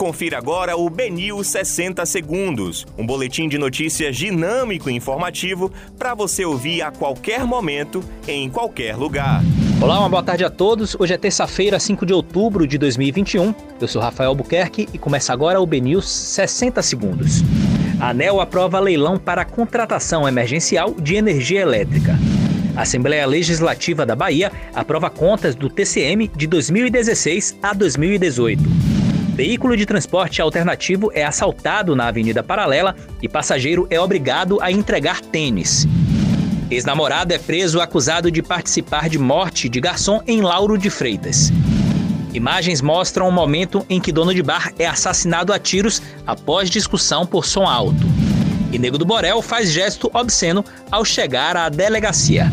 Confira agora o Benil 60 Segundos, um boletim de notícias dinâmico e informativo para você ouvir a qualquer momento, em qualquer lugar. Olá, uma boa tarde a todos. Hoje é terça-feira, 5 de outubro de 2021. Eu sou Rafael Buquerque e começa agora o Benil 60 Segundos. A ANEL aprova leilão para contratação emergencial de energia elétrica. A Assembleia Legislativa da Bahia aprova contas do TCM de 2016 a 2018. Veículo de transporte alternativo é assaltado na Avenida Paralela e passageiro é obrigado a entregar tênis. Ex-namorado é preso acusado de participar de morte de garçom em Lauro de Freitas. Imagens mostram o momento em que dono de bar é assassinado a tiros após discussão por som alto. E Nego do Borel faz gesto obsceno ao chegar à delegacia.